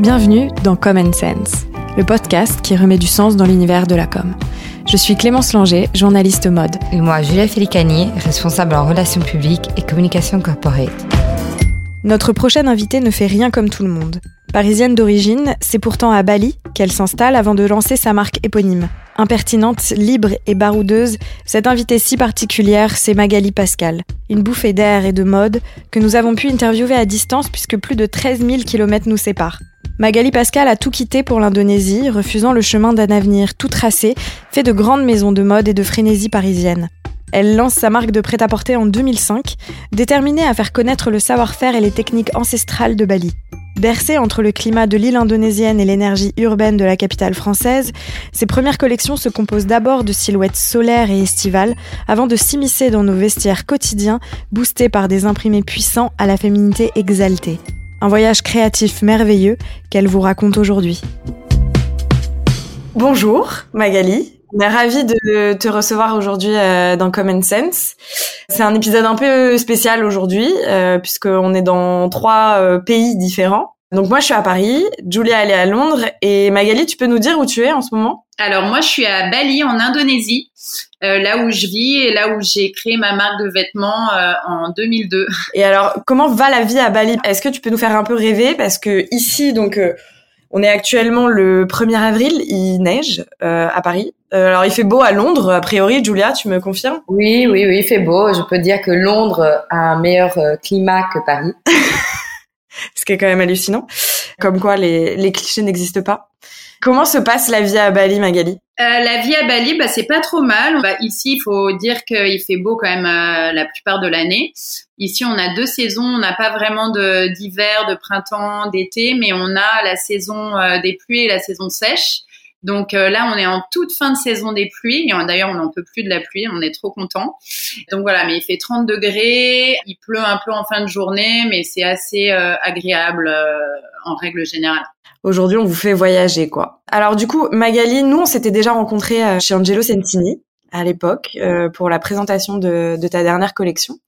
Bienvenue dans Common Sense, le podcast qui remet du sens dans l'univers de la com. Je suis Clémence Langer, journaliste mode. Et moi, Julia Félicani, responsable en relations publiques et communication corporate. Notre prochaine invitée ne fait rien comme tout le monde. Parisienne d'origine, c'est pourtant à Bali qu'elle s'installe avant de lancer sa marque éponyme. Impertinente, libre et baroudeuse, cette invitée si particulière, c'est Magali Pascal. Une bouffée d'air et de mode que nous avons pu interviewer à distance puisque plus de 13 000 km nous séparent. Magali Pascal a tout quitté pour l'Indonésie, refusant le chemin d'un avenir tout tracé, fait de grandes maisons de mode et de frénésie parisienne. Elle lance sa marque de prêt-à-porter en 2005, déterminée à faire connaître le savoir-faire et les techniques ancestrales de Bali. Bercée entre le climat de l'île indonésienne et l'énergie urbaine de la capitale française, ses premières collections se composent d'abord de silhouettes solaires et estivales, avant de s'immiscer dans nos vestiaires quotidiens, boostés par des imprimés puissants à la féminité exaltée. Un voyage créatif merveilleux qu'elle vous raconte aujourd'hui. Bonjour Magali, on est ravis de te recevoir aujourd'hui euh, dans Common Sense. C'est un épisode un peu spécial aujourd'hui euh, puisqu'on est dans trois euh, pays différents. Donc moi je suis à Paris, Julia elle est à Londres et Magali tu peux nous dire où tu es en ce moment? Alors moi je suis à Bali en Indonésie, euh, là où je vis et là où j'ai créé ma marque de vêtements euh, en 2002. Et alors comment va la vie à Bali? Est-ce que tu peux nous faire un peu rêver? Parce que ici donc euh, on est actuellement le 1er avril, il neige à Paris. alors il fait beau à Londres a priori, Julia, tu me confirmes? Oui oui oui, il fait beau. Je peux dire que Londres a un meilleur climat que Paris. ce qui est quand même hallucinant. Comme quoi les, les clichés n'existent pas. Comment se passe la vie à Bali, Magali? Euh, La vie à Bali, bah, c'est pas trop mal. Ici, il faut dire qu'il fait beau quand même euh, la plupart de l'année. Ici, on a deux saisons. On n'a pas vraiment d'hiver, de printemps, d'été, mais on a la saison euh, des pluies et la saison sèche. Donc euh, là, on est en toute fin de saison des pluies. D'ailleurs, on n'en peut plus de la pluie. On est trop content. Donc voilà, mais il fait 30 degrés. Il pleut un peu en fin de journée, mais c'est assez euh, agréable euh, en règle générale. Aujourd'hui, on vous fait voyager, quoi. Alors du coup, Magali, nous, on s'était déjà rencontrés chez Angelo Sentini à l'époque pour la présentation de, de ta dernière collection.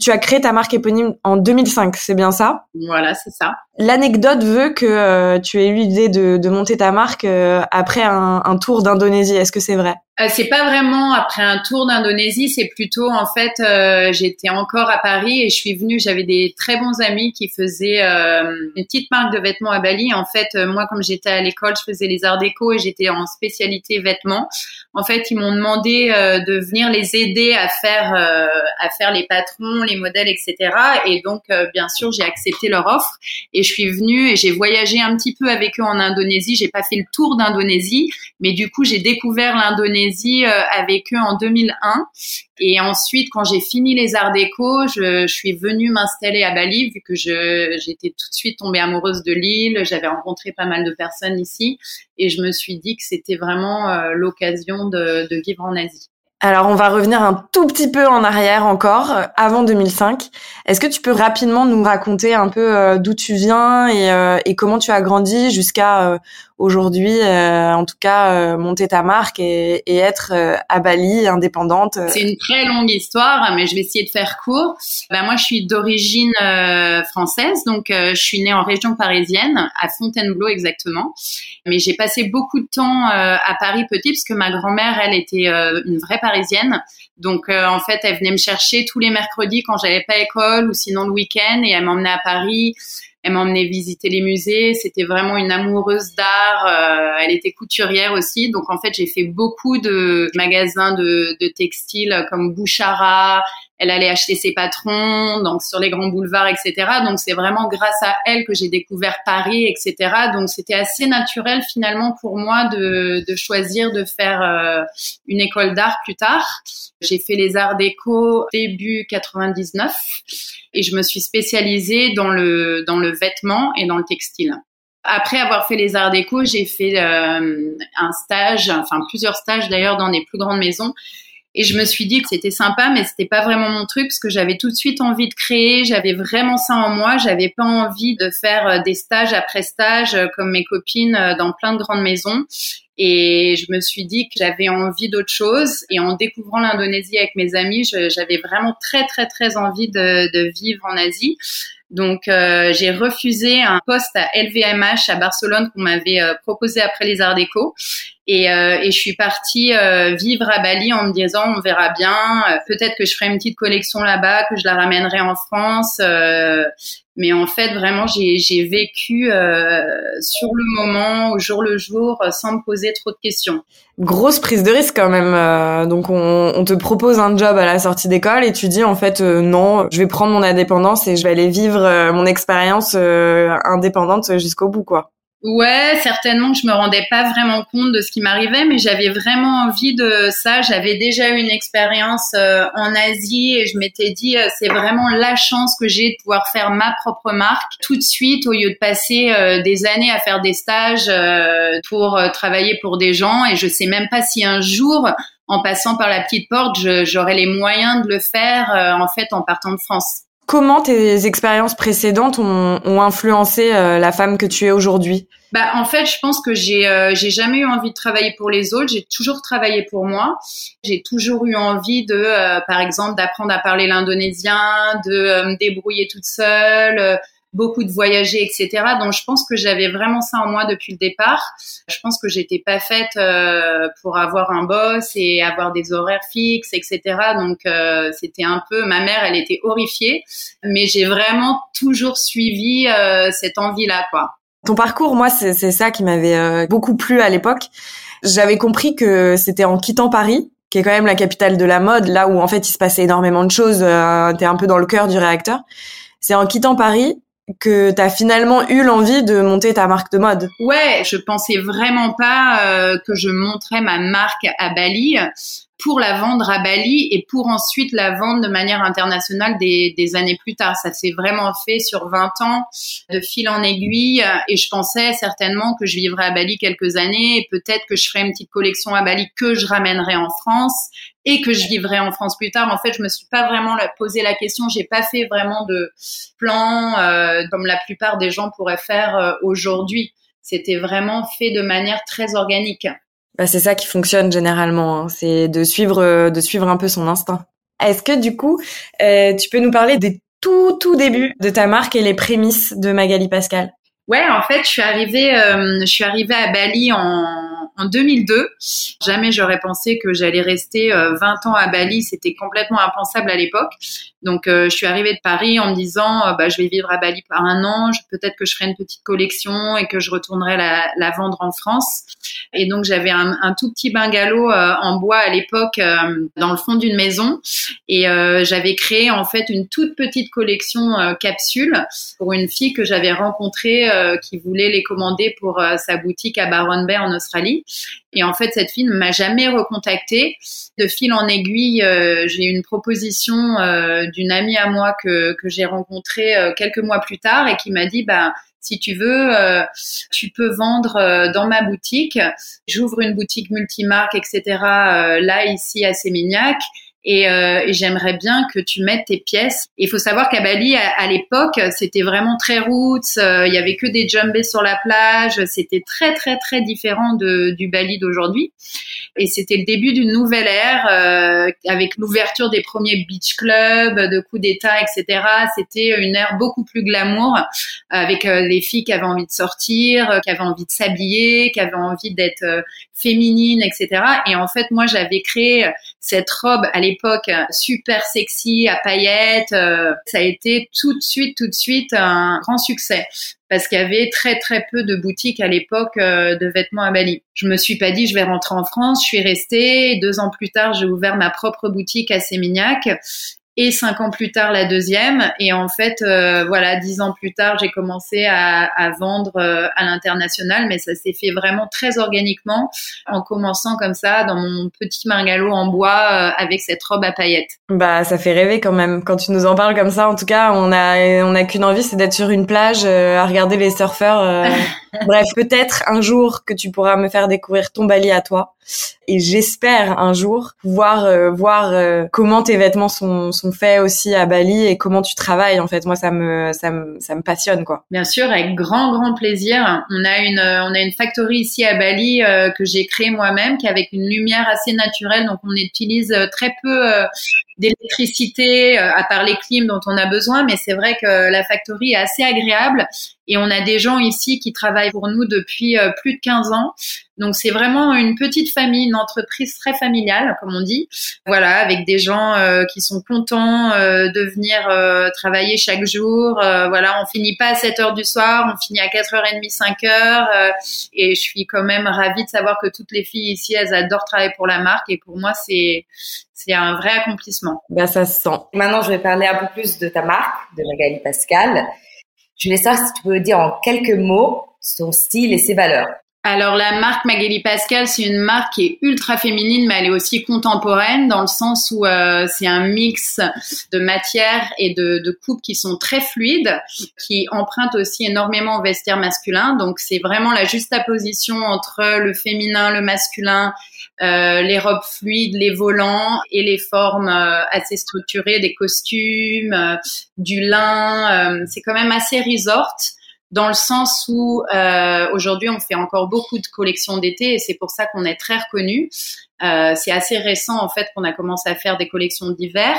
Tu as créé ta marque éponyme en 2005, c'est bien ça? Voilà, c'est ça. L'anecdote veut que euh, tu aies eu l'idée de, de, monter ta marque euh, après un, un tour d'Indonésie. Est-ce que c'est vrai? C'est pas vraiment après un tour d'Indonésie. C'est plutôt en fait, j'étais encore à Paris et je suis venue. J'avais des très bons amis qui faisaient une petite marque de vêtements à Bali. En fait, moi, comme j'étais à l'école, je faisais les arts déco et j'étais en spécialité vêtements. En fait, ils m'ont demandé de venir les aider à faire à faire les patrons, les modèles, etc. Et donc, euh, bien sûr, j'ai accepté leur offre et je suis venue et j'ai voyagé un petit peu avec eux en Indonésie. J'ai pas fait le tour d'Indonésie, mais du coup, j'ai découvert l'Indonésie euh, avec eux en 2001. Et ensuite, quand j'ai fini les arts déco, je, suis venue m'installer à Bali vu que j'étais tout de suite tombée amoureuse de l'île. J'avais rencontré pas mal de personnes ici et je me suis dit que c'était vraiment euh, l'occasion de vivre en Asie. Alors, on va revenir un tout petit peu en arrière encore, euh, avant 2005. Est-ce que tu peux rapidement nous raconter un peu euh, d'où tu viens et, euh, et, comment tu as grandi jusqu'à aujourd'hui, en tout cas, monter ta marque et, et être à Bali, indépendante C'est une très longue histoire, mais je vais essayer de faire court. Ben, moi, je suis d'origine française, donc je suis née en région parisienne, à Fontainebleau exactement. Mais j'ai passé beaucoup de temps à Paris petit, parce que ma grand-mère, elle était une vraie parisienne. Donc, en fait, elle venait me chercher tous les mercredis quand j'avais pas école ou sinon le week-end et elle m'emmenait à Paris. Elle m'emmenait visiter les musées. C'était vraiment une amoureuse d'art. Euh, elle était couturière aussi. Donc, en fait, j'ai fait beaucoup de magasins de, de textiles comme Bouchara. Elle allait acheter ses patrons, donc sur les grands boulevards, etc. Donc, c'est vraiment grâce à elle que j'ai découvert Paris, etc. Donc, c'était assez naturel finalement pour moi de, de choisir de faire euh, une école d'art plus tard. J'ai fait les arts déco début 99 et je me suis spécialisée dans le dans le vêtement et dans le textile. Après avoir fait les arts déco, j'ai fait euh, un stage, enfin plusieurs stages d'ailleurs dans des plus grandes maisons. Et je me suis dit que c'était sympa, mais c'était pas vraiment mon truc parce que j'avais tout de suite envie de créer. J'avais vraiment ça en moi. J'avais pas envie de faire euh, des stages après stages euh, comme mes copines dans plein de grandes maisons. Et je me suis dit que j'avais envie d'autre chose. Et en découvrant l'Indonésie avec mes amis, j'avais vraiment très, très, très envie de, de, vivre en Asie. Donc j'ai refusé un poste à LVMH à Barcelone qu'on m'avait proposé après les Arts Déco. Et, et, je suis partie vivre à Bali en me disant on verra bien, peut-être que je ferai une petite collection là-bas, que je la ramènerai en France. Mais en fait, vraiment, j'ai vécu euh, sur le moment, au jour le jour, euh, sans me poser trop de questions. Grosse prise de risque quand même. Euh, donc, on, on, te propose un job à la sortie d'école et tu dis en fait non, je vais prendre mon indépendance et je vais aller vivre mon expérience indépendante jusqu'au bout, quoi. Ouais, certainement que je me rendais pas vraiment compte de ce qui m'arrivait, mais j'avais vraiment envie de ça. J'avais déjà eu une expérience euh, en Asie et je m'étais dit euh, c'est vraiment la chance que j'ai de pouvoir faire ma propre marque tout de suite au lieu de passer euh, des années à faire des stages pour travailler pour des gens et je sais même pas si un jour en passant par la petite porte, j'aurai les moyens de le faire en fait en partant de France. Comment tes expériences précédentes ont, ont influencé euh, la femme que tu es aujourd'hui? Bah, en fait, je pense que j'ai euh, jamais eu envie de travailler pour les autres. J'ai toujours travaillé pour moi. J'ai toujours eu envie de, euh, par exemple, d'apprendre à parler l'indonésien, de me débrouiller toute seule beaucoup de voyager, etc. Donc je pense que j'avais vraiment ça en moi depuis le départ. Je pense que j'étais pas faite euh, pour avoir un boss et avoir des horaires fixes, etc. Donc euh, c'était un peu, ma mère, elle était horrifiée, mais j'ai vraiment toujours suivi euh, cette envie-là, quoi. Ton parcours, moi, c'est ça qui m'avait beaucoup plu à l'époque. J'avais compris que c'était en quittant Paris qui est quand même la capitale de la mode, là où en fait il se passait énormément de choses, euh, t'es un peu dans le cœur du réacteur. C'est en quittant Paris que tu as finalement eu l'envie de monter ta marque de mode. Ouais, je pensais vraiment pas euh, que je montrais ma marque à Bali pour la vendre à Bali et pour ensuite la vendre de manière internationale des, des années plus tard. Ça s'est vraiment fait sur 20 ans de fil en aiguille et je pensais certainement que je vivrais à Bali quelques années et peut-être que je ferais une petite collection à Bali que je ramènerais en France et que je vivrais en France plus tard. En fait, je me suis pas vraiment posé la question. J'ai pas fait vraiment de plan euh, comme la plupart des gens pourraient faire euh, aujourd'hui. C'était vraiment fait de manière très organique. Bah, c'est ça qui fonctionne généralement, hein. c'est de suivre, euh, de suivre un peu son instinct. Est-ce que du coup, euh, tu peux nous parler des tout tout débuts de ta marque et les prémices de Magali Pascal? Ouais, en fait, je suis arrivée, euh, je suis arrivée à Bali en, en 2002. Jamais j'aurais pensé que j'allais rester 20 ans à Bali. C'était complètement impensable à l'époque. Donc, je suis arrivée de Paris en me disant, bah, je vais vivre à Bali par un an. Peut-être que je ferai une petite collection et que je retournerai la, vendre en France. Et donc j'avais un, tout petit bungalow euh, en bois à l'époque euh, dans le fond d'une maison. Et euh, j'avais créé en fait une toute petite collection capsules pour une fille que j'avais rencontrée qui voulait les commander pour sa boutique à Byron Bay en Australie. Et en fait, cette fille ne m'a jamais recontactée. De fil en aiguille, j'ai eu une proposition d'une amie à moi que, que j'ai rencontrée quelques mois plus tard et qui m'a dit, bah, si tu veux, euh, tu peux vendre euh, dans ma boutique. J'ouvre une boutique multimarque, etc. Euh, là, ici, à Sémignac. Et, euh, j'aimerais bien que tu mettes tes pièces. Il faut savoir qu'à Bali, à, l'époque, c'était vraiment très roots. Euh, il y avait que des jumbés sur la plage. C'était très très très différent de, du Bali d'aujourd'hui. Et c'était le début d'une nouvelle ère euh, avec l'ouverture des premiers beach clubs, de coups d'État, etc. C'était une ère beaucoup plus glamour avec euh, les filles qui avaient envie de sortir, qui avaient envie de s'habiller, qui avaient envie d'être féminines, etc. Et en fait, moi, j'avais créé cette robe à l'époque super sexy à paillettes. Euh, ça a été tout de suite, tout de suite un grand succès parce qu'il y avait très très peu de boutiques à l'époque euh, de vêtements à Bali. Je me suis pas dit je vais rentrer en France, je suis restée. Deux ans plus tard, j'ai ouvert ma propre boutique à Sémignac et cinq ans plus tard la deuxième. Et en fait, euh, voilà, dix ans plus tard, j'ai commencé à, à vendre euh, à l'international, mais ça s'est fait vraiment très organiquement en commençant comme ça dans mon petit margalo en bois euh, avec cette robe à paillettes. Bah, ça fait rêver quand même. Quand tu nous en parles comme ça, en tout cas, on a on a qu'une envie, c'est d'être sur une plage à regarder les surfeurs. Bref, peut-être un jour que tu pourras me faire découvrir ton Bali à toi. Et j'espère un jour pouvoir euh, voir euh, comment tes vêtements sont, sont faits aussi à Bali et comment tu travailles. En fait, moi, ça me, ça me, ça me passionne, quoi. Bien sûr, avec grand, grand plaisir. On a une, on a une factory ici à Bali euh, que j'ai créée moi-même, qui est avec une lumière assez naturelle. Donc, on utilise très peu d'électricité, euh, à part les clims dont on a besoin, mais c'est vrai que la factory est assez agréable et on a des gens ici qui travaillent pour nous depuis euh, plus de 15 ans. Donc c'est vraiment une petite famille, une entreprise très familiale, comme on dit. Voilà, avec des gens euh, qui sont contents de venir travailler chaque jour. voilà, on finit pas à 7 heures du soir, on finit à 4h30, 5h. et je suis quand même ravie de savoir que toutes les filles ici, elles adorent travailler pour la marque. Et pour moi, c'est c'est un vrai accomplissement. Ben, ça se sent. Maintenant, je vais parler un peu plus de ta marque, de Magali Pascal. Je voulais savoir si tu peux dire en quelques mots son style et ses valeurs. Alors la marque Magali Pascal, c'est une marque qui est ultra féminine, mais elle est aussi contemporaine dans le sens où euh, c'est un mix de matières et de, de coupes qui sont très fluides, qui empruntent aussi énormément au vestiaire masculin. Donc c'est vraiment la juste position entre le féminin, le masculin, euh, les robes fluides, les volants et les formes euh, assez structurées, des costumes, euh, du lin. c'est quand même assez resort dans le sens où euh, aujourd'hui on fait encore beaucoup de collections d'été et c'est pour ça qu'on est très reconnu. Euh, c'est assez récent en fait qu'on a commencé à faire des collections d'hiver,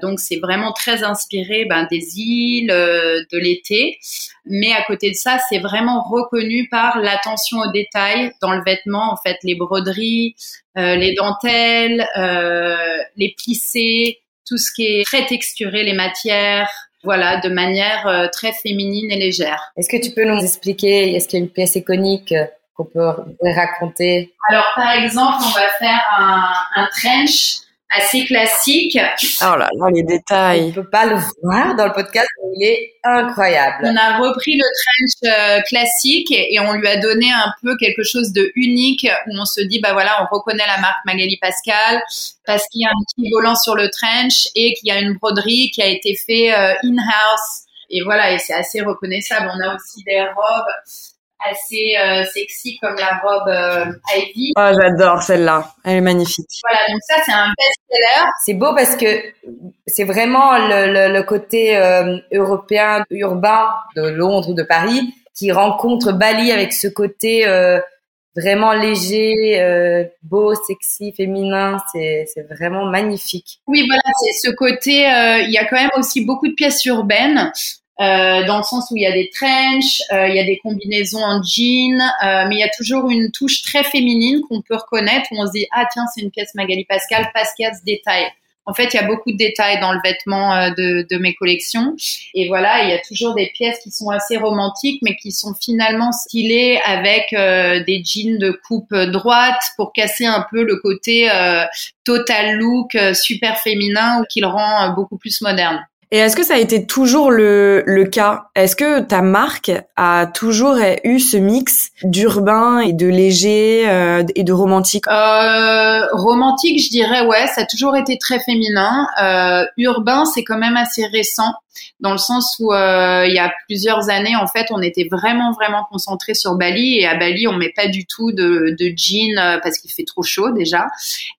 donc c'est vraiment très inspiré ben, des îles, euh, de l'été. Mais à côté de ça, c'est vraiment reconnu par l'attention aux détails dans le vêtement, en fait les broderies, euh, les dentelles, euh, les plissés, tout ce qui est très texturé, les matières voilà, de manière euh, très féminine et légère. Est-ce que tu peux nous expliquer, est-ce qu'il y a une pièce iconique euh, qu'on peut raconter? Alors, par exemple, on va faire un, un trench assez classique. Oh là là, les détails. On peut pas le voir dans le podcast, mais il est incroyable. On a repris le trench euh, classique et, on lui a donné un peu quelque chose de unique où on se dit, bah voilà, on reconnaît la marque Magali Pascal parce qu'il y a un petit volant sur le trench et qu'il y a une broderie qui a été fait euh, in-house. Et voilà, et c'est assez reconnaissable. On a aussi des robes assez euh, sexy comme la robe euh, Ivy. Oh, j'adore celle-là. Elle est magnifique. Voilà, donc ça, c'est un best-seller. C'est beau parce que c'est vraiment le, le, côté euh, européen, urbain de Londres ou de Paris qui rencontre Bali avec ce côté vraiment léger, beau, sexy, féminin. C'est, c'est vraiment magnifique. Oui, voilà, c'est ce côté. Il y a quand même aussi beaucoup de pièces urbaines. Euh, dans le sens où il y a des trenches, euh, il y a des combinaisons en jean, euh, mais il y a toujours une touche très féminine qu'on peut reconnaître où on se dit ah tiens c'est une pièce Magali Pascal parce qu'il y a ce détail. En fait, il y a beaucoup de détails dans le vêtement de, de, mes collections. Et voilà, il y a toujours des pièces qui sont assez romantiques, mais qui sont finalement stylées avec des jeans de coupe droite pour casser un peu le côté total look super féminin qui le rend beaucoup plus moderne. Et est-ce que ça a été toujours le, le cas? Est-ce que ta marque a toujours eu ce mix d'urbain et de léger euh, et de romantique? Euh, Romantique, je dirais ouais, ça a toujours été très féminin. Euh, urbain, c'est quand même assez récent dans le sens où euh, il y a plusieurs années, en fait, on était vraiment vraiment concentré sur Bali et à Bali, on met pas du tout de, de jean euh, parce qu'il fait trop chaud déjà.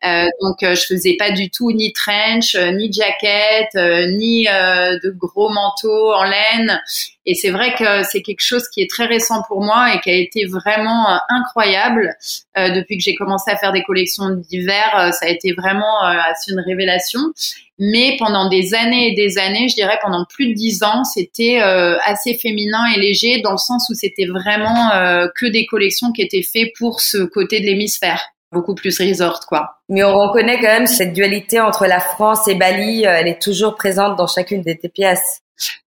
Euh, donc, euh, je faisais pas du tout ni trench, ni jacket, ni de gros manteaux en laine. Et c'est vrai que c'est quelque chose qui est très récent pour moi et qui a été vraiment incroyable depuis que j'ai commencé à faire des collections d'hiver. ça a été vraiment une révélation. Mais pendant des années et des années, je dirais pendant plus de dix ans, c'était euh, assez féminin et léger dans le sens où c'était vraiment euh, que des collections qui étaient faites pour ce côté de l'hémisphère beaucoup plus resort, quoi. Mais on reconnaît quand même cette dualité entre la France et Bali, euh, elle est toujours présente dans chacune de tes pièces.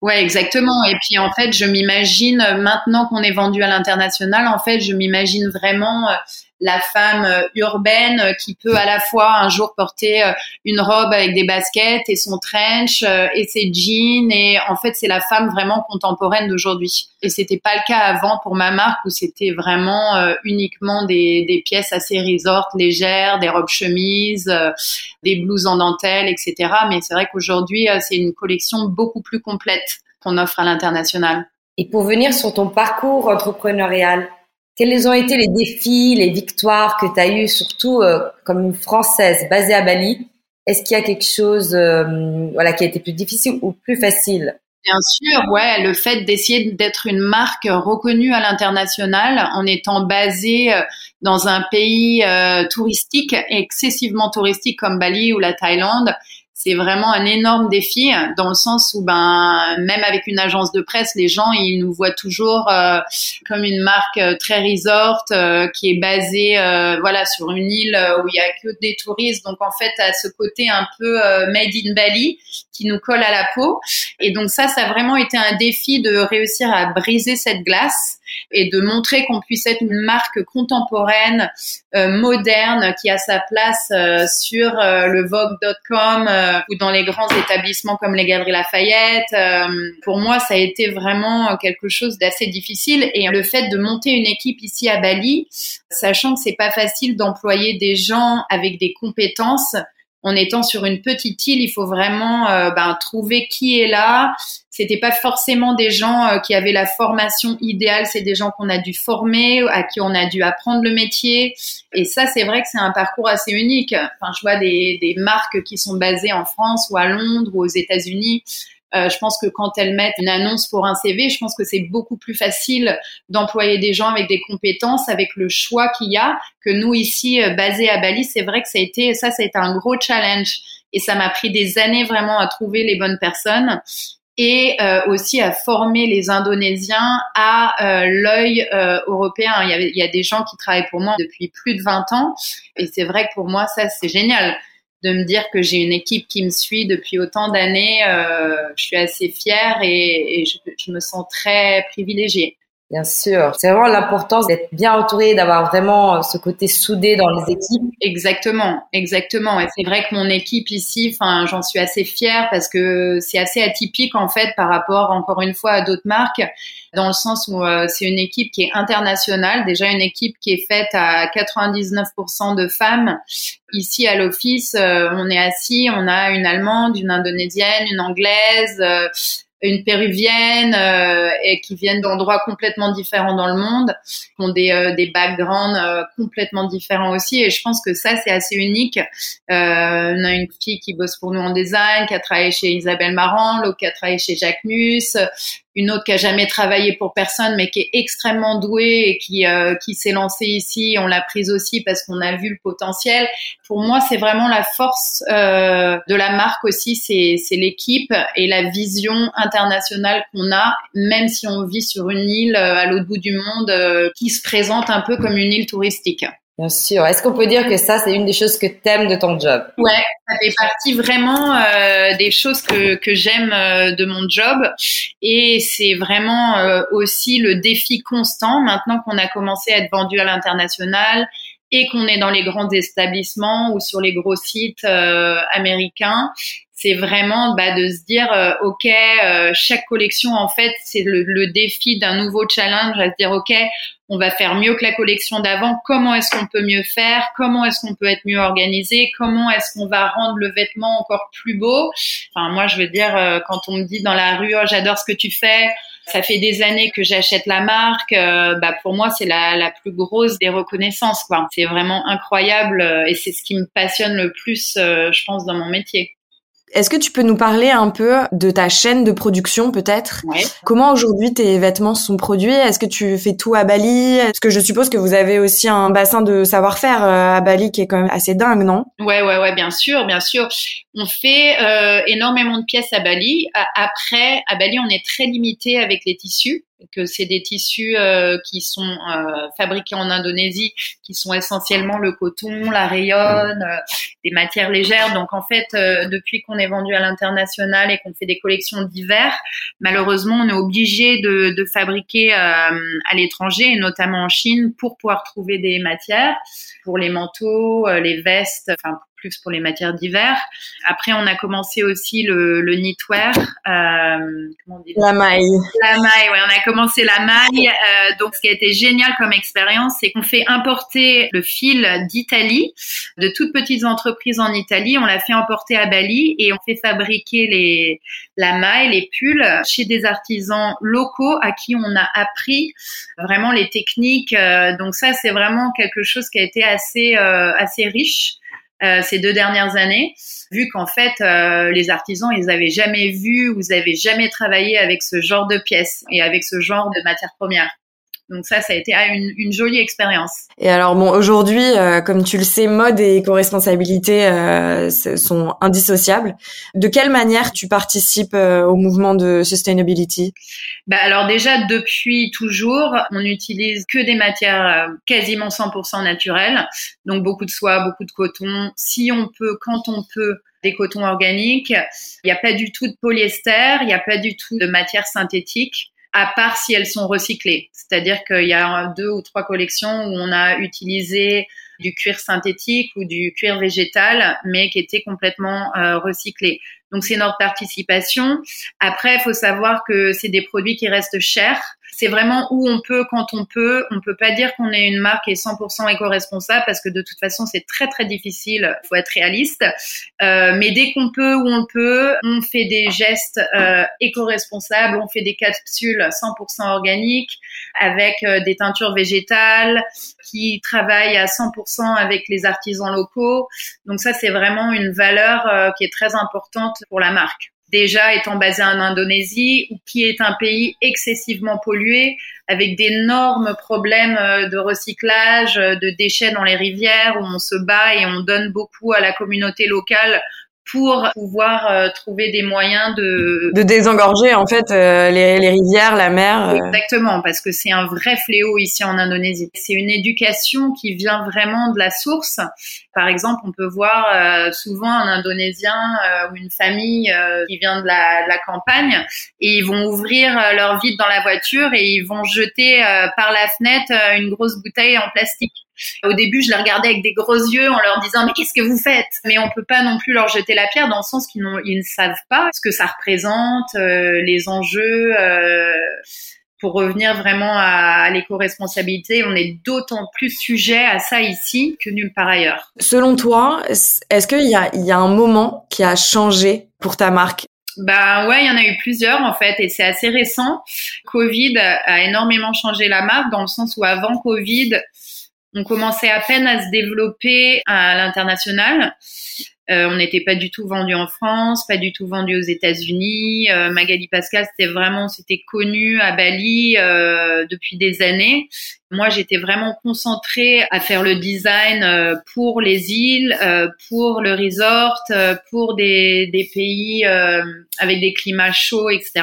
Ouais, exactement. Et puis en fait, je m'imagine maintenant qu'on est vendu à l'international, en fait, je m'imagine vraiment la femme euh, urbaine euh, qui peut à la fois un jour porter euh, une robe avec des baskets et son trench et ses jeans. Et en fait c'est la femme vraiment contemporaine d'aujourd'hui. Et c'était pas le cas avant pour ma marque où c'était vraiment uniquement des, des, pièces assez resort légères des robes chemises des blouses en dentelle etc mais c'est vrai qu'aujourd'hui c'est une collection beaucoup plus complète qu'on offre à l'international. Et pour venir sur ton parcours entrepreneurial quels ont été les défis, les victoires que tu as eues, surtout euh, comme une Française basée à Bali? Est-ce qu'il y a quelque chose euh, voilà, qui a été plus difficile ou plus facile? Bien sûr, ouais, le fait d'essayer d'être une marque reconnue à l'international en étant basée euh, dans un pays touristique, excessivement touristique comme Bali ou la Thaïlande, c'est vraiment un énorme défi dans le sens où ben même avec une agence de presse, les gens ils nous voient toujours euh, comme une marque euh, très resort euh, qui est basée voilà sur une île où il y a que des touristes. Donc en fait à ce côté un peu made in Bali qui nous colle à la peau. Et donc ça, ça a vraiment été un défi de réussir à briser cette glace et de montrer qu'on puisse être une marque contemporaine, moderne, qui a sa place sur le Vogue.com ou dans les grands établissements comme les Galeries Lafayette. Euh, pour moi, ça a été vraiment quelque chose d'assez difficile. Et le fait de monter une équipe ici à Bali, sachant que c'est pas facile d'employer des gens avec des compétences, en étant sur une petite île, il faut vraiment euh, ben, trouver qui est là. C'était pas forcément des gens euh, qui avaient la formation idéale, c'est des gens qu'on a dû former, à qui on a dû apprendre le métier. Et ça, c'est vrai que c'est un parcours assez unique. Enfin, je vois des, des marques qui sont basées en France ou à Londres ou aux États-Unis euh, je pense que quand elles mettent une annonce pour un CV, je pense que c'est beaucoup plus facile d'employer des gens avec des compétences, avec le choix qu'il y a, que nous ici, euh, basés à Bali, c'est vrai que ça a été, ça, ça a été un gros challenge. Et ça m'a pris des années vraiment à trouver les bonnes personnes et euh, aussi à former les Indonésiens à euh, l'œil euh, européen. Il y, avait, il y a des gens qui travaillent pour moi depuis plus de 20 ans et c'est vrai que pour moi ça c'est génial de me dire que j'ai une équipe qui me suit depuis autant d'années. Euh, je suis assez fière et, je, me sens très privilégiée. Bien sûr, c'est vraiment l'importance d'être bien entouré, d'avoir vraiment euh, ce côté soudé dans les équipes. Exactement, exactement. Et c'est vrai que mon équipe ici, enfin, j'en suis assez fière parce que c'est assez atypique en fait par rapport, encore une fois, à d'autres marques, dans le sens où euh, c'est une équipe qui est internationale, déjà une équipe qui est faite à 99% de femmes. Ici à l'office, euh, on est assis, on a une allemande, une indonésienne, une anglaise une péruvienne euh, et qui viennent d'endroits complètement différents dans le monde, qui ont des, euh, des backgrounds euh, complètement différents aussi. Et je pense que ça, c'est assez unique. Euh, on a une fille qui bosse pour nous en design, qui a travaillé chez Isabelle Marant, l'autre qui a travaillé chez Jacques Mus, une autre qui a jamais travaillé pour personne mais qui est extrêmement douée et qui euh, qui s'est lancée ici. On l'a prise aussi parce qu'on a vu le potentiel. Pour moi c'est vraiment la force euh, de la marque aussi c'est l'équipe et la vision internationale qu'on a même si on vit sur une île euh, à l'autre bout du monde euh, qui se présente un peu comme une île touristique Bien sûr. Est-ce qu'on peut dire que ça, c'est une des choses que t'aimes de ton job? Ouais, ça fait partie vraiment euh, des choses que, que j'aime euh, de mon job. Et c'est vraiment euh, aussi le défi constant, maintenant qu'on a commencé à être vendu à l'international et qu'on est dans les grands établissements ou sur les gros sites euh, américains, c'est vraiment bah, de se dire euh, ok euh, chaque collection en fait c'est le, le, défi d'un nouveau challenge à se dire ok on va faire mieux que la collection d'avant. Comment est-ce qu'on peut mieux faire? Comment est-ce qu'on peut être mieux organisé? Comment est-ce qu'on va rendre le vêtement encore plus beau? Enfin, moi, je veux dire, euh, quand on me dit dans la rue, oh, j'adore ce que tu fais, ça fait des années que j'achète la marque. Euh, bah pour moi, c'est la, la, plus grosse des reconnaissances. Quoi. C'est vraiment incroyable euh, et c'est ce qui me passionne le plus, je pense, dans mon métier. Est-ce que tu peux nous parler un peu de ta chaîne de production peut-être? Ouais. Comment aujourd'hui tes vêtements sont produits? Est-ce que tu fais tout à Bali? Parce que je suppose que vous avez aussi un bassin de savoir-faire euh, à Bali qui est quand même assez dingue, non? Ouais, ouais, ouais, bien sûr, bien sûr. On fait euh, énormément de pièces à Bali. Après, à Bali, on est très limité avec les tissus que c'est des tissus euh, qui sont euh, fabriqués en Indonésie, qui sont essentiellement le coton, la rayonne, euh, des matières légères. Donc en fait, euh, depuis qu'on est vendu à l'international et qu'on fait des collections d'hiver, malheureusement, on est obligé de, de fabriquer euh, à l'étranger, et notamment en Chine, pour pouvoir trouver des matières pour les manteaux, les vestes, enfin plus pour les matières d'hiver. Après, on a commencé aussi le, le knitwear. Euh, comment on dit la maille. La maille, ouais. On a commencé la maille. Euh, donc, ce qui a été génial comme expérience, c'est qu'on fait importer le fil d'Italie, de toutes petites entreprises en Italie. On l'a fait importer à Bali et on fait fabriquer les, la maille, les pulls chez des artisans locaux à qui on a appris vraiment les techniques. Euh, donc ça, c'est vraiment quelque chose qui a été assez, euh, assez riche euh, ces deux dernières années, vu qu'en fait euh, les artisans ils avaient jamais vu ou ils avaient jamais travaillé avec ce genre de pièces et avec ce genre de matières premières. Donc ça, ça a été une, une jolie expérience. Et alors bon, aujourd'hui, euh, comme tu le sais, mode et éco-responsabilité euh, sont indissociables. De quelle manière tu participes euh, au mouvement de sustainability? Bah alors déjà depuis toujours, on n'utilise que des matières euh, quasiment 100% naturelles, donc beaucoup de soie, beaucoup de coton. Si on peut, quand on peut, des cotons organiques. Il n'y a pas du tout de polyester, il n'y a pas du tout de matière synthétique à part si elles sont recyclées. C'est-à-dire qu'il y a deux ou trois collections où on a utilisé du cuir synthétique ou du cuir végétal, mais qui était complètement euh, recyclé. Donc c'est notre participation. Après, il faut savoir que c'est des produits qui restent chers c'est vraiment où on peut quand on peut. On peut pas dire qu'on est une marque est 100% éco-responsable parce que de toute façon c'est très très difficile. Faut être réaliste. Euh, mais dès qu'on peut, où on peut, on fait des gestes euh, éco-responsables. On fait des capsules 100% organiques avec euh, des teintures végétales qui travaillent à 100% avec les artisans locaux. Donc ça c'est vraiment une valeur qui est très importante pour la marque déjà étant basé en Indonésie, qui est un pays excessivement pollué, avec d'énormes problèmes euh, de recyclage, euh, de déchets dans les rivières, où on se bat et on donne beaucoup à la communauté locale pour pouvoir euh, trouver des moyens de de désengorger en fait euh, les, les, rivières, la mer. Euh. Exactement, parce que c'est un vrai fléau ici en Indonésie. C'est une éducation qui vient vraiment de la source. Par exemple, on peut voir souvent un Indonésien ou une famille qui vient de la, de la, campagne et ils vont ouvrir leur vide dans la voiture et ils vont jeter par la fenêtre une grosse bouteille en plastique. Au début, je les regardais avec des gros yeux en leur disant mais qu'est-ce que vous faites? Mais on peut pas non plus leur jeter la pierre dans le sens qu'ils ne savent pas ce que ça représente, euh, les enjeux. Euh, pour revenir vraiment à, l'éco-responsabilité, on est d'autant plus sujet à ça ici que nulle part ailleurs. Selon toi, est-ce qu'il y a, il y a un moment qui a changé pour ta marque? Bah ouais, il y en a eu plusieurs en fait et c'est assez récent. Covid a énormément changé la marque dans le sens où avant Covid, on commençait à peine à se développer à l'international. Euh, on n'était pas du tout vendu en France, pas du tout vendu aux États-Unis. Euh, Magali Pascal, c'était vraiment, c'était connu à Bali euh, depuis des années. Moi, j'étais vraiment concentrée à faire le design pour les îles, pour le resort, pour des, des pays avec des climats chauds, etc.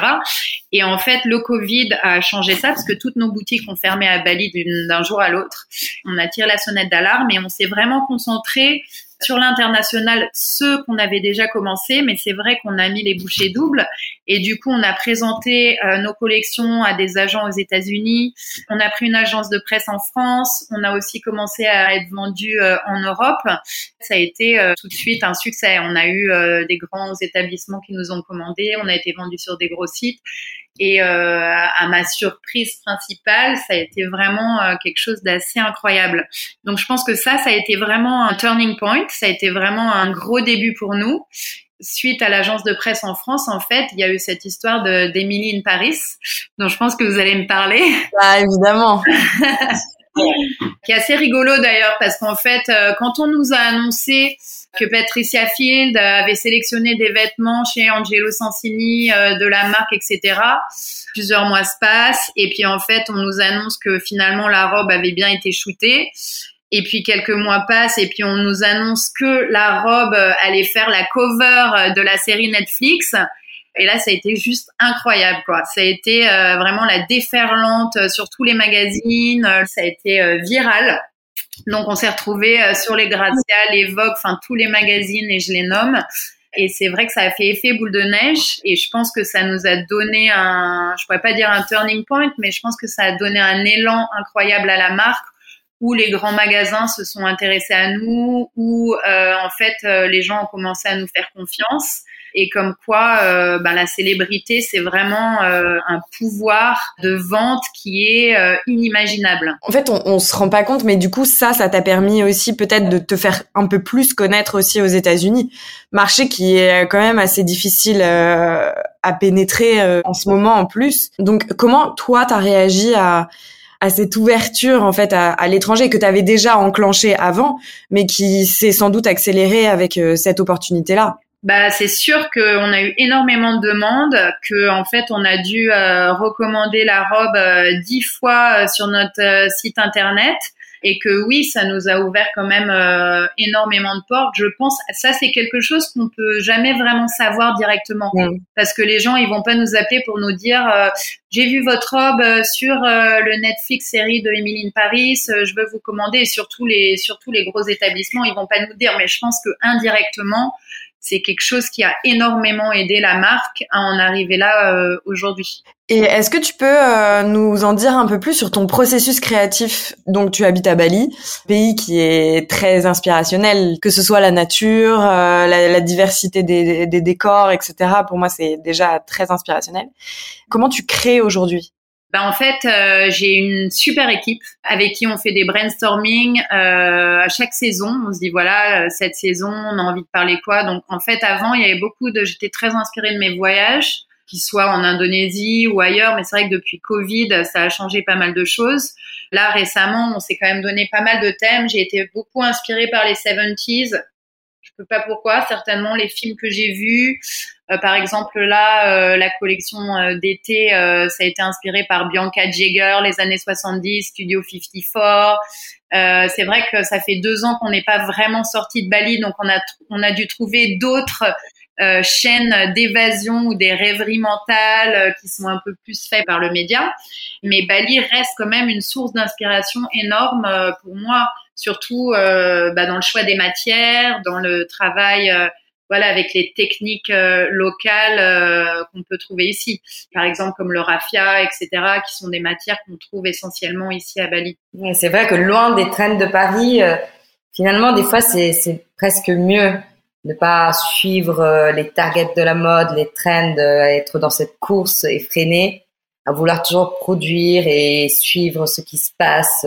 Et en fait, le Covid a changé ça parce que toutes nos boutiques ont fermé à Bali d'un jour à l'autre. On a tiré la sonnette d'alarme et on s'est vraiment concentré sur l'international, ceux qu'on avait déjà commencé, mais c'est vrai qu'on a mis les bouchées doubles. Et du coup, on a présenté euh, nos collections à des agents aux États-Unis. On a pris une agence de presse en France. On a aussi commencé à être vendu euh, en Europe. Ça a été euh, tout de suite un succès. On a eu des grands établissements qui nous ont commandé. On a été vendu sur des gros sites. Et euh, à ma surprise principale, ça a été vraiment euh, quelque chose d'assez incroyable. Donc je pense que ça, ça a été vraiment un turning point, ça a été vraiment un gros début pour nous. Suite à l'agence de presse en France, en fait, il y a eu cette histoire d'Emily in Paris, dont je pense que vous allez me parler. Ah, évidemment. qui est assez rigolo d'ailleurs parce qu'en fait, euh, quand on nous a annoncé que Patricia Field avait sélectionné des vêtements chez Angelo Sansini euh, de la marque, etc. Plusieurs mois se passent et puis en fait, on nous annonce que finalement la robe avait bien été shootée. Et puis quelques mois passent et puis on nous annonce que la robe allait faire la cover de la série Netflix. Et là, ça a été juste incroyable, quoi. Ça a été euh, vraiment la déferlante sur tous les magazines. Ça a été viral. Donc on s'est retrouvé euh, sur les Grazia, les Vogue, enfin tous les magazines et je les nomme. Et c'est vrai que ça a fait effet boule de neige et je pense que ça nous a donné un, je pourrais pas dire un turning point, mais je pense que ça a donné un élan incroyable à la marque où les grands magasins se sont intéressés à nous, où euh, en fait euh, les gens ont commencé à nous faire confiance et comme quoi euh, ben, la célébrité c'est vraiment euh, un pouvoir de vente qui est euh, inimaginable. En fait, on, on se rend pas compte, mais du coup ça, ça t'a permis aussi peut-être de te faire un peu plus connaître aussi aux États-Unis, marché qui est quand même assez difficile à pénétrer en ce moment en plus. Donc comment toi t'as réagi à à cette ouverture en fait à, à l'étranger que tu avais déjà enclenché avant, mais qui s'est sans doute accélérée avec cette opportunité-là? Bah, c'est sûr qu'on a eu énormément de demandes, que en fait on a dû euh, recommander la robe euh, dix fois euh, sur notre site internet et que oui, ça nous a ouvert quand même énormément de portes. Je pense, ça c'est quelque chose qu'on peut jamais vraiment savoir directement, parce que les gens ils vont pas nous appeler pour nous dire j'ai vu votre robe sur le Netflix série de Emily Paris, je veux vous commander. Et surtout les surtout les gros établissements, ils vont pas nous dire, mais je pense que indirectement c'est quelque chose qui a énormément aidé la marque à en arriver là euh, aujourd'hui. Et est-ce que tu peux euh, nous en dire un peu plus sur ton processus créatif? Donc tu habites à Bali, pays qui est très inspirationnel, que ce soit la nature, euh, la, diversité des, des décors, etc. Pour moi, c'est déjà très inspirationnel. Comment tu crées aujourd'hui? Ben en fait, euh, j'ai une super équipe avec qui on fait des brainstorming euh, à chaque saison. On se dit voilà, euh, cette saison, on a envie de parler quoi? Donc en fait, avant, il y avait beaucoup de. J'étais très inspirée de mes voyages, qu'ils soient en Indonésie ou ailleurs. Mais c'est vrai que depuis Covid, ça a changé pas mal de choses. Là, récemment, on s'est quand même donné pas mal de thèmes. J'ai été beaucoup inspirée par les 70s. Je peux pas pourquoi. Certainement les films que j'ai vus. Euh, par exemple, là, euh, la collection euh, d'été, ça a été inspiré par Bianca Jagger, les années 70, Studio 54. Euh, c'est vrai que ça fait deux ans qu'on n'est pas vraiment sorti de Bali, donc on a dû trouver d'autres chaînes d'évasion ou des rêveries mentales qui sont un peu plus faites par le média. Mais Bali reste quand même une source d'inspiration énorme pour moi, surtout bah, dans le choix des matières, dans le travail voilà, avec les techniques euh, locales euh, qu'on peut trouver ici. Par exemple, comme le raffia, etc., qui sont des matières qu'on trouve essentiellement ici à Bali. c'est vrai que loin des trains de Paris, euh, finalement, des fois, c'est presque mieux de pas suivre les targets de la mode, les trends, être dans cette course effrénée, à vouloir toujours produire et suivre ce qui se passe,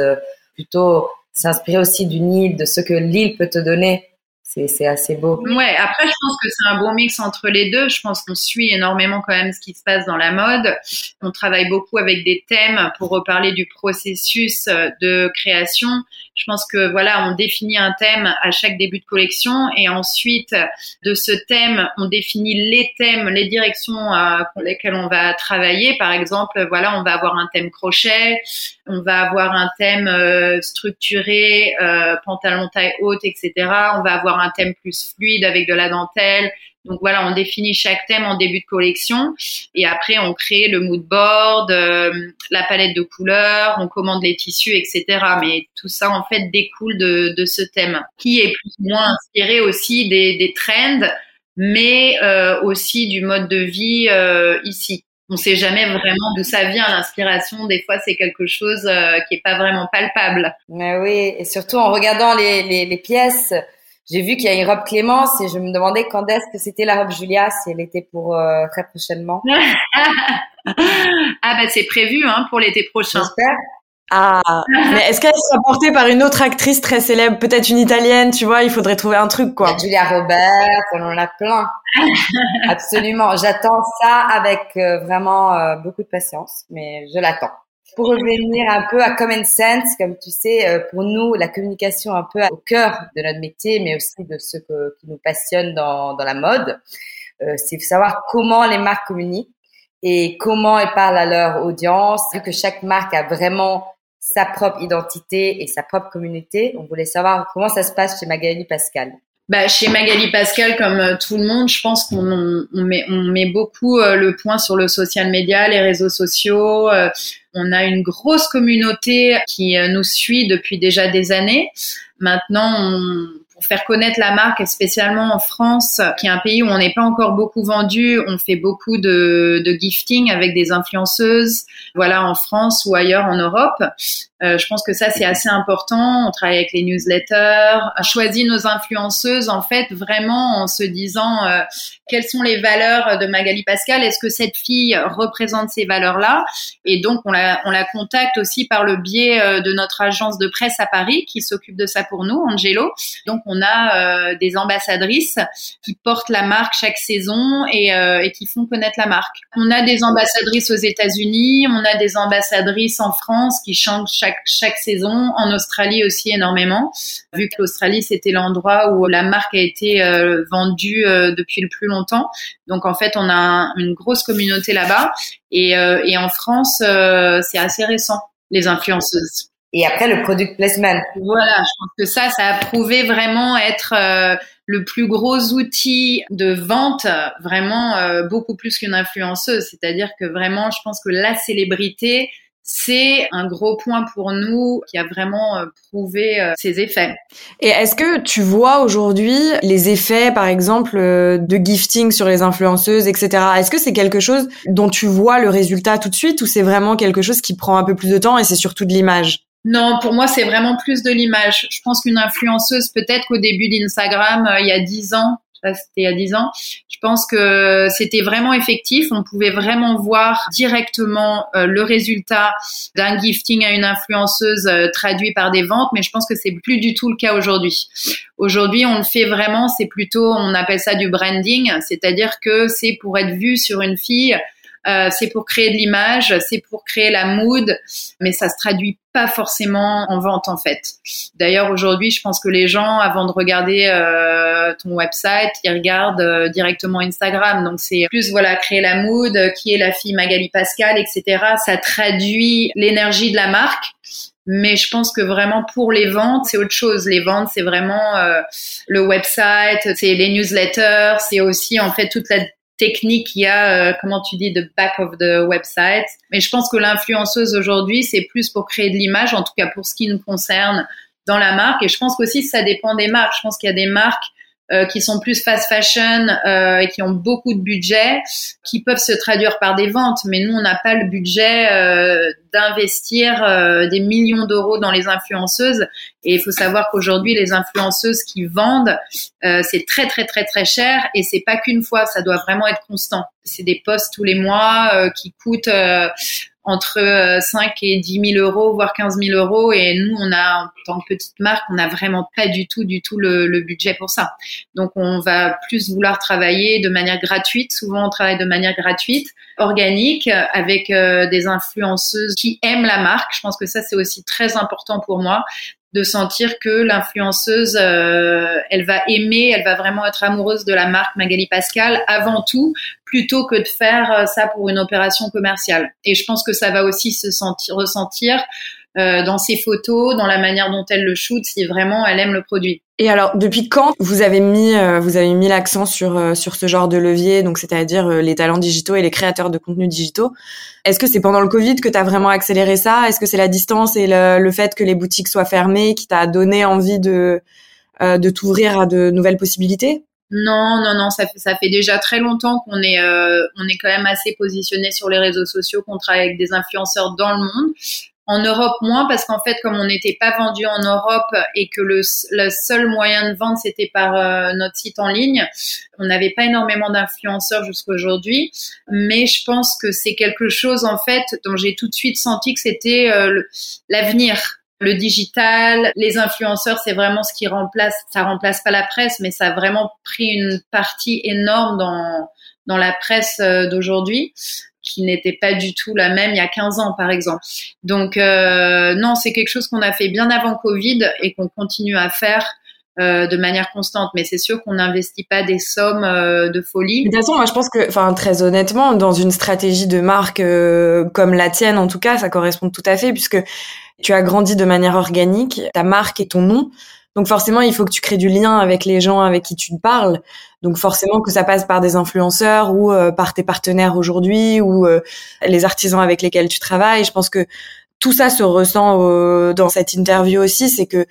plutôt s'inspirer aussi d'une île, de ce que l'île peut te donner c'est assez beau. Ouais, après, je pense que c'est un bon mix entre les deux. Je pense qu'on suit énormément quand même ce qui se passe dans la mode. On travaille beaucoup avec des thèmes pour reparler du processus euh, de création. Je pense que voilà, on définit un thème à chaque début de collection et ensuite de ce thème, on définit les thèmes, les directions euh, lesquelles on va travailler. Par exemple, voilà, on va avoir un thème crochet, on va avoir un thème euh, structuré, pantalon taille haute, etc. On va avoir un thème plus fluide avec de la dentelle. Donc voilà, on définit chaque thème en début de collection et après on crée le mood board, euh, la palette de couleurs, on commande les tissus, etc. Mais tout ça en fait découle de, de ce thème qui est plus ou moins inspiré aussi des, des trends, mais euh, aussi du mode de vie euh, ici. On ne sait jamais vraiment d'où ça vient l'inspiration. Des fois, c'est quelque chose qui est pas vraiment palpable. Mais oui, et surtout en regardant les, les, les pièces j'ai vu qu'il y a une robe Clémence et je me demandais quand est-ce que c'était la robe Julia, si elle était pour euh, très prochainement. ah bah c'est prévu hein, pour l'été prochain. J'espère. Ah, mais est-ce qu'elle sera portée par une autre actrice très célèbre, peut-être une italienne, tu vois Il faudrait trouver un truc, quoi. Julia Roberts, on en a plein. Absolument. J'attends ça avec euh, vraiment euh, beaucoup de patience, mais je l'attends. Pour revenir un peu à Common Sense, comme tu sais, euh, pour nous, la communication un peu au cœur de notre métier, mais aussi de ce qui nous passionne dans, la mode, euh, c'est savoir comment les marques communiquent et comment elles parlent à leur audience. Vu que chaque marque a vraiment sa propre identité et sa propre communauté, on voulait savoir comment ça se passe chez Magali Pascal. Bah, chez Magali Pascal, comme euh, tout le monde, je pense qu'on on met, on met beaucoup euh, le point sur le social media, les réseaux sociaux. Euh, on a une grosse communauté qui nous suit depuis déjà des années. Maintenant, pour faire connaître la marque, spécialement en France, qui est un pays où on n'est pas encore beaucoup vendu. On fait beaucoup de, de gifting avec des influenceuses, voilà, en France ou ailleurs en Europe. Euh, je pense que ça c'est assez important. On travaille avec les newsletters, on choisit nos influenceuses en fait vraiment en se disant euh, quelles sont les valeurs de Magali Pascal? Est-ce que cette fille représente ces valeurs-là? Et donc on la on la contacte aussi par le biais euh, de notre agence de presse à Paris qui s'occupe de ça pour nous, Angelo. Donc on a des ambassadrices qui portent la marque chaque saison et, et qui font connaître la marque. On a des ambassadrices aux États-Unis, on a des ambassadrices en France qui changent chaque chaque chaque saison. En Australie aussi énormément, vu que l'Australie c'était l'endroit où la marque a été euh, vendue euh, depuis le plus longtemps. Donc en fait, on a une grosse communauté là-bas. Et, euh, et en France, c'est assez récent les influenceuses. Et après le product placement. Voilà, je pense que ça, ça a prouvé vraiment être le plus gros outil de vente, vraiment euh, beaucoup plus qu'une influenceuse. C'est-à-dire que vraiment, je pense que la célébrité, c'est un gros point pour nous qui a vraiment euh, prouvé euh, ses effets. Et est-ce que tu vois aujourd'hui les effets, par exemple, de gifting sur les influenceuses, etc. Est-ce que c'est quelque chose dont tu vois le résultat tout de suite ou c'est vraiment quelque chose qui prend un peu plus de temps et c'est surtout de l'image? Non, pour moi, c'est vraiment plus de l'image. Je pense qu'une influenceuse, peut-être qu'au début d'Instagram, euh, il y a dix ans, c'était a dix ans, je pense que c'était vraiment effectif. On pouvait vraiment voir directement euh, le résultat d'un gifting à une influenceuse euh, traduit par des ventes, mais je pense que c'est plus du tout le cas aujourd'hui. Aujourd'hui, on le fait vraiment, c'est plutôt, on appelle ça du branding, c'est-à-dire que c'est pour être vu sur une fille euh, c'est pour créer de l'image, c'est pour créer la mood, mais ça se traduit pas forcément en vente en fait. D'ailleurs aujourd'hui, je pense que les gens, avant de regarder euh, ton website, ils regardent euh, directement Instagram. Donc c'est plus voilà créer la mood, qui est la fille Magali Pascal, etc. Ça traduit l'énergie de la marque. Mais je pense que vraiment pour les ventes, c'est autre chose. Les ventes, c'est vraiment le website, c'est les newsletters, c'est aussi en fait toute la technique il y a, euh, comment tu dis, the back of the website. Mais je pense que l'influenceuse aujourd'hui, c'est plus pour créer de l'image, en tout cas pour ce qui nous concerne dans la marque. Et je pense qu'aussi, ça dépend des marques. Je pense qu'il y a des marques euh, qui sont plus fast fashion euh, et qui ont beaucoup de budget, qui peuvent se traduire par des ventes. Mais nous, on n'a pas le budget euh, d'investir euh, des millions d'euros dans les influenceuses. Et il faut savoir qu'aujourd'hui, les influenceuses qui vendent, c'est très très très très cher et c'est pas qu'une fois. Ça doit vraiment être constant. C'est des posts tous les mois qui coûtent entre 5 euh, et 10 000 euros, voire 15 000 euros. Et nous, on a, en tant que petite marque, on n'a vraiment pas du tout, du tout le, le, budget pour ça. Donc, on va plus vouloir travailler de manière gratuite. Souvent, on travaille de manière gratuite, organique, avec euh, des influenceuses qui aiment la marque. Je pense que ça, c'est aussi très important pour moi de sentir que l'influenceuse, euh, elle va aimer, elle va vraiment être amoureuse de la marque Magali Pascal avant tout, plutôt que de faire euh, ça pour une opération commerciale. Et je pense que ça va aussi se sentir, ressentir euh, dans ses photos, dans la manière dont elle le shoot, si vraiment elle aime le produit. Et alors, depuis quand vous avez mis euh, vous avez mis l'accent sur euh, sur ce genre de levier, donc c'est-à-dire les talents digitaux et les créateurs de contenus digitaux Est-ce que c'est pendant le Covid que tu as vraiment accéléré ça? Est-ce que c'est la distance et le, le, fait que les boutiques soient fermées qui t'a donné envie de de t'ouvrir à de nouvelles possibilités? Non, non, non, ça fait, ça fait déjà très longtemps qu'on est, on est quand même assez positionné sur les réseaux sociaux, qu'on travaille avec des influenceurs dans le monde. En Europe, moins parce qu'en fait, comme on n'était pas vendu en Europe et que le, seul moyen de vente c'était par euh, notre site en ligne, on n'avait pas énormément d'influenceurs jusqu'à aujourd'hui. Mais je pense que c'est quelque chose en fait dont j'ai tout de suite senti que c'était euh, l'avenir le digital, les influenceurs, c'est vraiment ce qui remplace, ça remplace pas la presse, mais ça a vraiment pris une partie énorme dans, dans la presse euh, d'aujourd'hui qui n'était pas du tout la même il y a 15 ans, par exemple. Donc, euh, non, c'est quelque chose qu'on a fait bien avant Covid et qu'on continue à faire euh, de manière constante. Mais c'est sûr qu'on n'investit pas des sommes euh, de folie. De toute façon, moi, je pense que, enfin, très honnêtement, dans une stratégie de marque euh, comme la tienne, en tout cas, ça correspond tout à fait puisque tu as grandi de manière organique, ta marque et ton nom. Donc forcément, il faut que tu crées du lien avec les gens avec qui tu parles. Donc forcément que ça passe par des influenceurs ou par tes partenaires aujourd'hui ou les artisans avec lesquels tu travailles. Je pense que tout ça se ressent euh, dans cette interview aussi, c'est que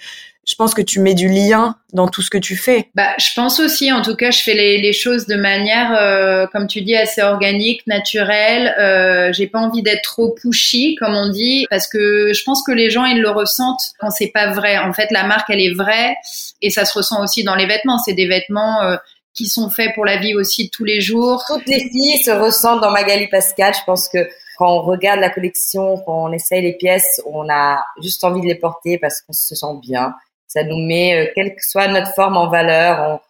je pense que tu mets du lien dans tout ce que tu fais. Bah, je pense aussi, en tout cas, je fais les, les choses de manière, euh, comme tu dis, assez organique, naturelle. Euh, j'ai pas envie d'être trop pushy, comme on dit, parce que je pense que les gens ils le ressentent quand c'est pas vrai. En fait, la marque elle est vraie et ça se ressent aussi dans les vêtements. C'est des vêtements. Euh, qui sont faits pour la vie aussi de tous les jours. Toutes les filles se ressentent dans Magali Pascal. Je pense que quand on regarde la collection, quand on essaye les pièces, on a juste envie de les porter parce qu'on se sent bien. Ça nous met, euh, quelle que soit notre forme en valeur,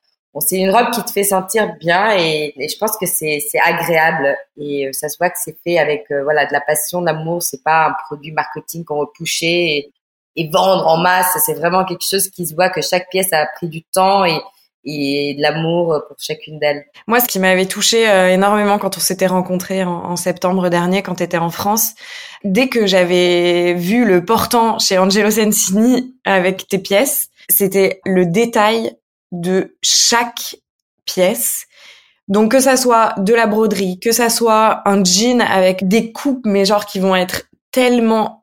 c'est une robe qui te fait sentir bien et, je pense que c'est agréable et euh, ça se voit que c'est fait avec euh, voilà de la passion, de l'amour. C'est pas un produit marketing qu'on va pousser et, et, vendre en masse. C'est vraiment quelque chose qui se voit que chaque pièce a pris du temps et, et de l'amour pour chacune d'elles. Moi, ce qui m'avait touché euh, énormément quand on s'était rencontrés en, en, septembre dernier, quand tu étais en France, dès que j'avais vu le portant chez Angelo Sensini avec tes pièces, c'était le détail de chaque pièce. Donc que ça soit de la broderie, que ça soit un jean avec des coupes, mais genre qui vont être tellement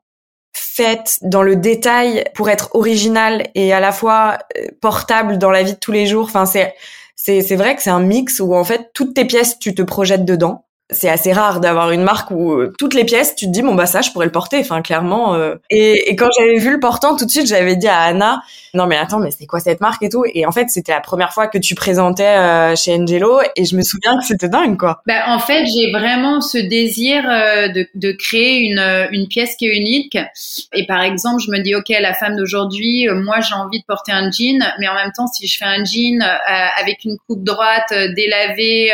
faites dans le détail pour être original et à la fois euh, portable dans la vie de tous les jours. Enfin, c'est c'est vrai que c'est un mix où en fait toutes tes pièces tu te projettes dedans c'est assez rare d'avoir une marque où euh, toutes les pièces, tu te dis bon bah ça je pourrais le porter, enfin clairement. Euh. Et, quand j'avais vu le portant, tout de suite j'avais dit à Anna non mais attends mais c'est quoi cette marque et tout? Et en fait c'était la première fois que tu présentais euh, chez Angelo et je me souviens que c'était dingue quoi. Bah, en fait j'ai vraiment ce désir de, de créer une, une pièce qui est unique. Et par exemple je me dis ok la femme d'aujourd'hui, moi j'ai envie de porter un jean, mais en même temps si je fais un jean avec une coupe droite délavée,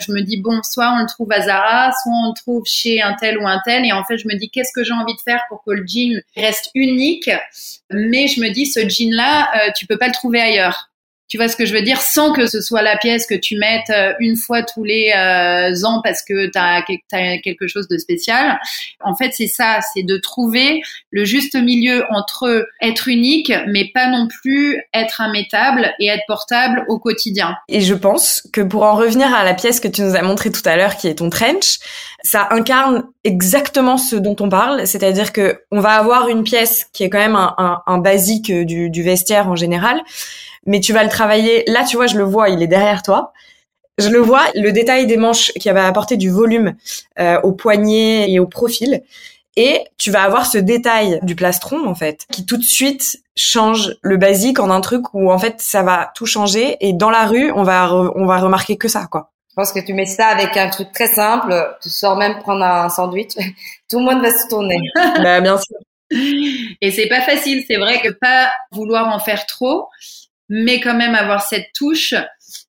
je me dis bon soit on le trouve Zara, soit on le trouve chez un tel ou un tel. Et en fait, je me dis qu'est-ce que j'ai envie de faire pour que le jean reste unique? Mais je me dis ce jean là, euh, tu peux pas le trouver ailleurs. Tu vois ce que je veux dire? Sans que ce soit la pièce que tu mettes euh, une fois tous les euh, ans parce que tu as, quelque chose de spécial. En fait, c'est ça, c'est de trouver le juste milieu entre être unique, mais pas non plus être immétable et être portable au quotidien. Et je pense que pour en revenir à la pièce que tu nous as montrée tout à l'heure, qui est ton trench, ça incarne exactement ce dont on parle, c'est-à-dire que on va avoir une pièce qui est quand même un, un, basique du, du vestiaire en général, mais tu vas le travailler. Là, tu vois, je le vois, il est derrière toi. Je le vois, le détail des manches qui va apporter du volume euh, au poignet et au profil. Et tu vas avoir ce détail du plastron, en fait, qui tout de suite change le basique en un truc où, en fait, ça va tout changer. Et dans la rue, on va, on va remarquer que ça, quoi. Je pense que tu mets ça avec un truc très simple. Tu sors même prendre un sandwich. Tout le monde va se tourner. bah, bien sûr. Et c'est pas facile. C'est vrai que pas vouloir en faire trop, mais quand même avoir cette touche,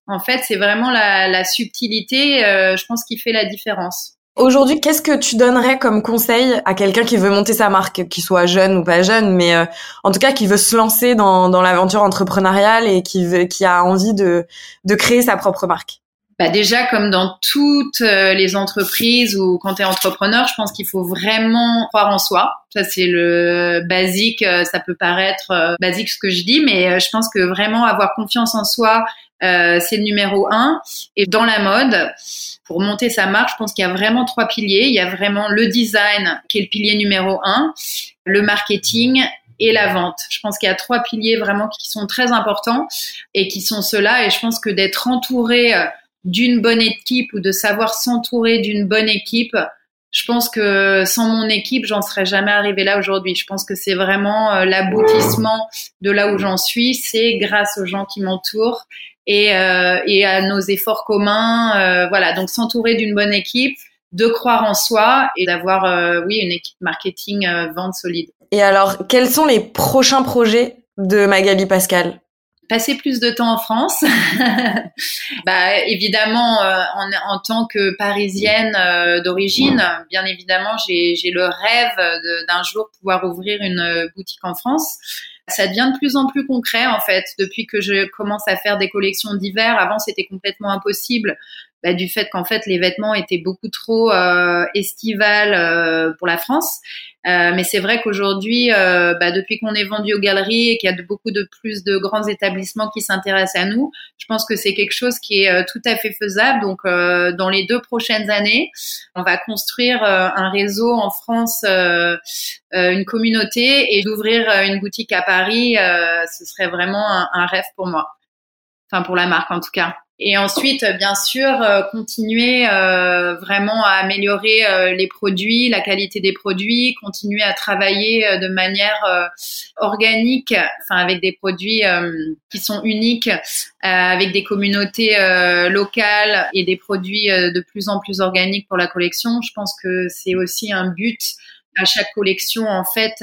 en fait, c'est vraiment la, subtilité, euh, je pense, qui fait la différence. Aujourd'hui, qu'est-ce que tu donnerais comme conseil à quelqu'un qui veut monter sa marque, qu'il soit jeune ou pas jeune, mais euh, en tout cas qui veut se lancer dans, l'aventure entrepreneuriale et qui, veut, qui a envie de, de créer sa propre marque? Bah déjà, comme dans toutes euh, les entreprises ou quand tu es entrepreneur, je pense qu'il faut vraiment croire en soi. Ça, c'est le basique. Euh, ça peut paraître euh, basique ce que je dis, mais je pense que vraiment avoir confiance en soi, c'est le numéro un. Et dans la mode, pour monter sa marque, je pense qu'il y a vraiment trois piliers. Il y a vraiment le design, qui est le pilier numéro un, le marketing et la vente. Je pense qu'il y a trois piliers vraiment qui sont très importants et qui sont ceux-là. Et je pense que d'être entouré d'une bonne équipe ou de savoir s'entourer d'une bonne équipe, je pense que sans mon équipe, j'en serais jamais arrivé là aujourd'hui. Je pense que c'est vraiment euh, l'aboutissement de là où j'en suis. C'est grâce aux gens qui m'entourent et, euh, et à nos efforts communs. Euh, voilà, donc s'entourer d'une bonne équipe, de croire en soi et d'avoir, oui, une équipe marketing vente solide. Et alors, quels sont les prochains projets de Magali Pascal? Passer plus de temps en France. bah, évidemment, euh, en, en, tant que parisienne euh, d'origine, bien évidemment, j'ai le rêve d'un jour pouvoir ouvrir une boutique en France. Ça devient de plus en plus concret en fait depuis que je commence à faire des collections d'hiver. Avant, c'était complètement impossible bah, du fait qu'en fait les vêtements étaient beaucoup trop euh, estivales pour la France. Euh, mais c'est vrai qu'aujourd'hui, euh, bah, depuis qu'on est vendu aux galeries et qu'il y a beaucoup de plus de grands établissements qui s'intéressent à nous, je pense que c'est quelque chose qui est tout à fait faisable. Donc, dans les deux prochaines années, on va construire un réseau en France, une communauté et d'ouvrir une boutique à Paris. ce serait vraiment un rêve pour moi, enfin pour la marque en tout cas. Et ensuite, bien sûr, euh, continuer euh, vraiment à améliorer euh, les produits, la qualité des produits, continuer à travailler de manière organique, enfin avec des produits qui sont uniques, avec des communautés locales et des produits de plus en plus organiques pour la collection. Je pense que c'est aussi un but à chaque collection en fait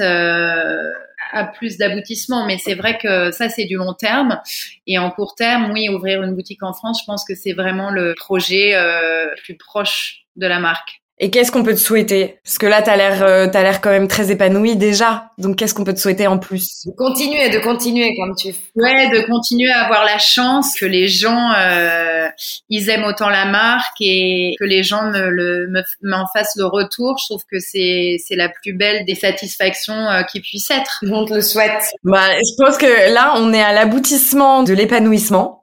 à plus d'aboutissement. Mais c'est vrai que ça, c'est du long terme. Et en court terme, oui, ouvrir une boutique en France, je pense que c'est vraiment le projet euh, plus proche de la marque. Et qu'est-ce qu'on peut te souhaiter? Parce que là, t'as l'air, euh, t'as l'air quand même très épanoui déjà. Donc, qu'est-ce qu'on peut te souhaiter en plus? De continuer, de continuer comme tu. Ouais, de continuer à avoir la chance que les gens, euh, ils aiment autant la marque et que les gens me le, me, m'en fassent le retour. Je trouve que c'est, c'est la plus belle des satisfactions euh, qui puisse être. On te le souhaite. Bah, je pense que là, on est à l'aboutissement de l'épanouissement.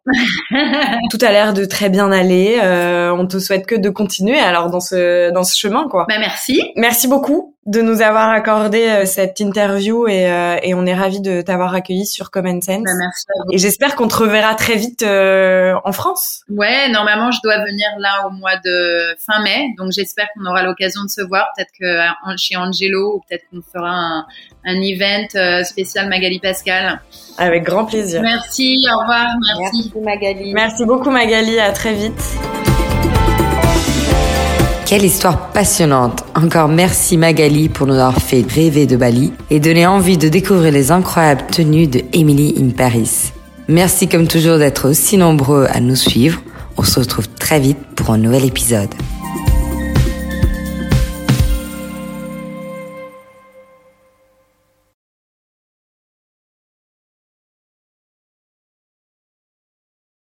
Tout a l'air de très bien aller. Euh, on te souhaite que de continuer. Alors dans ce dans ce chemin, quoi. Bah merci. Merci beaucoup de nous avoir accordé euh, cette interview et, euh, et on est ravis de t'avoir accueilli sur Common Sense. Bah, merci à vous. Et j'espère qu'on te reverra très vite euh, en France. Ouais, normalement, je dois venir là au mois de fin mai, donc j'espère qu'on aura l'occasion de se voir. Peut-être que euh, chez Angelo, ou peut-être qu'on fera un, un event euh, spécial Magali Pascal. Avec grand plaisir. Merci, au revoir, merci. Merci Magali. Merci beaucoup Magali, à très vite. Quelle histoire passionnante. Encore merci Magali pour nous avoir fait rêver de Bali et donner envie de découvrir les incroyables tenues de Emily in Paris. Merci comme toujours d'être aussi nombreux à nous suivre. On se retrouve très vite pour un nouvel épisode.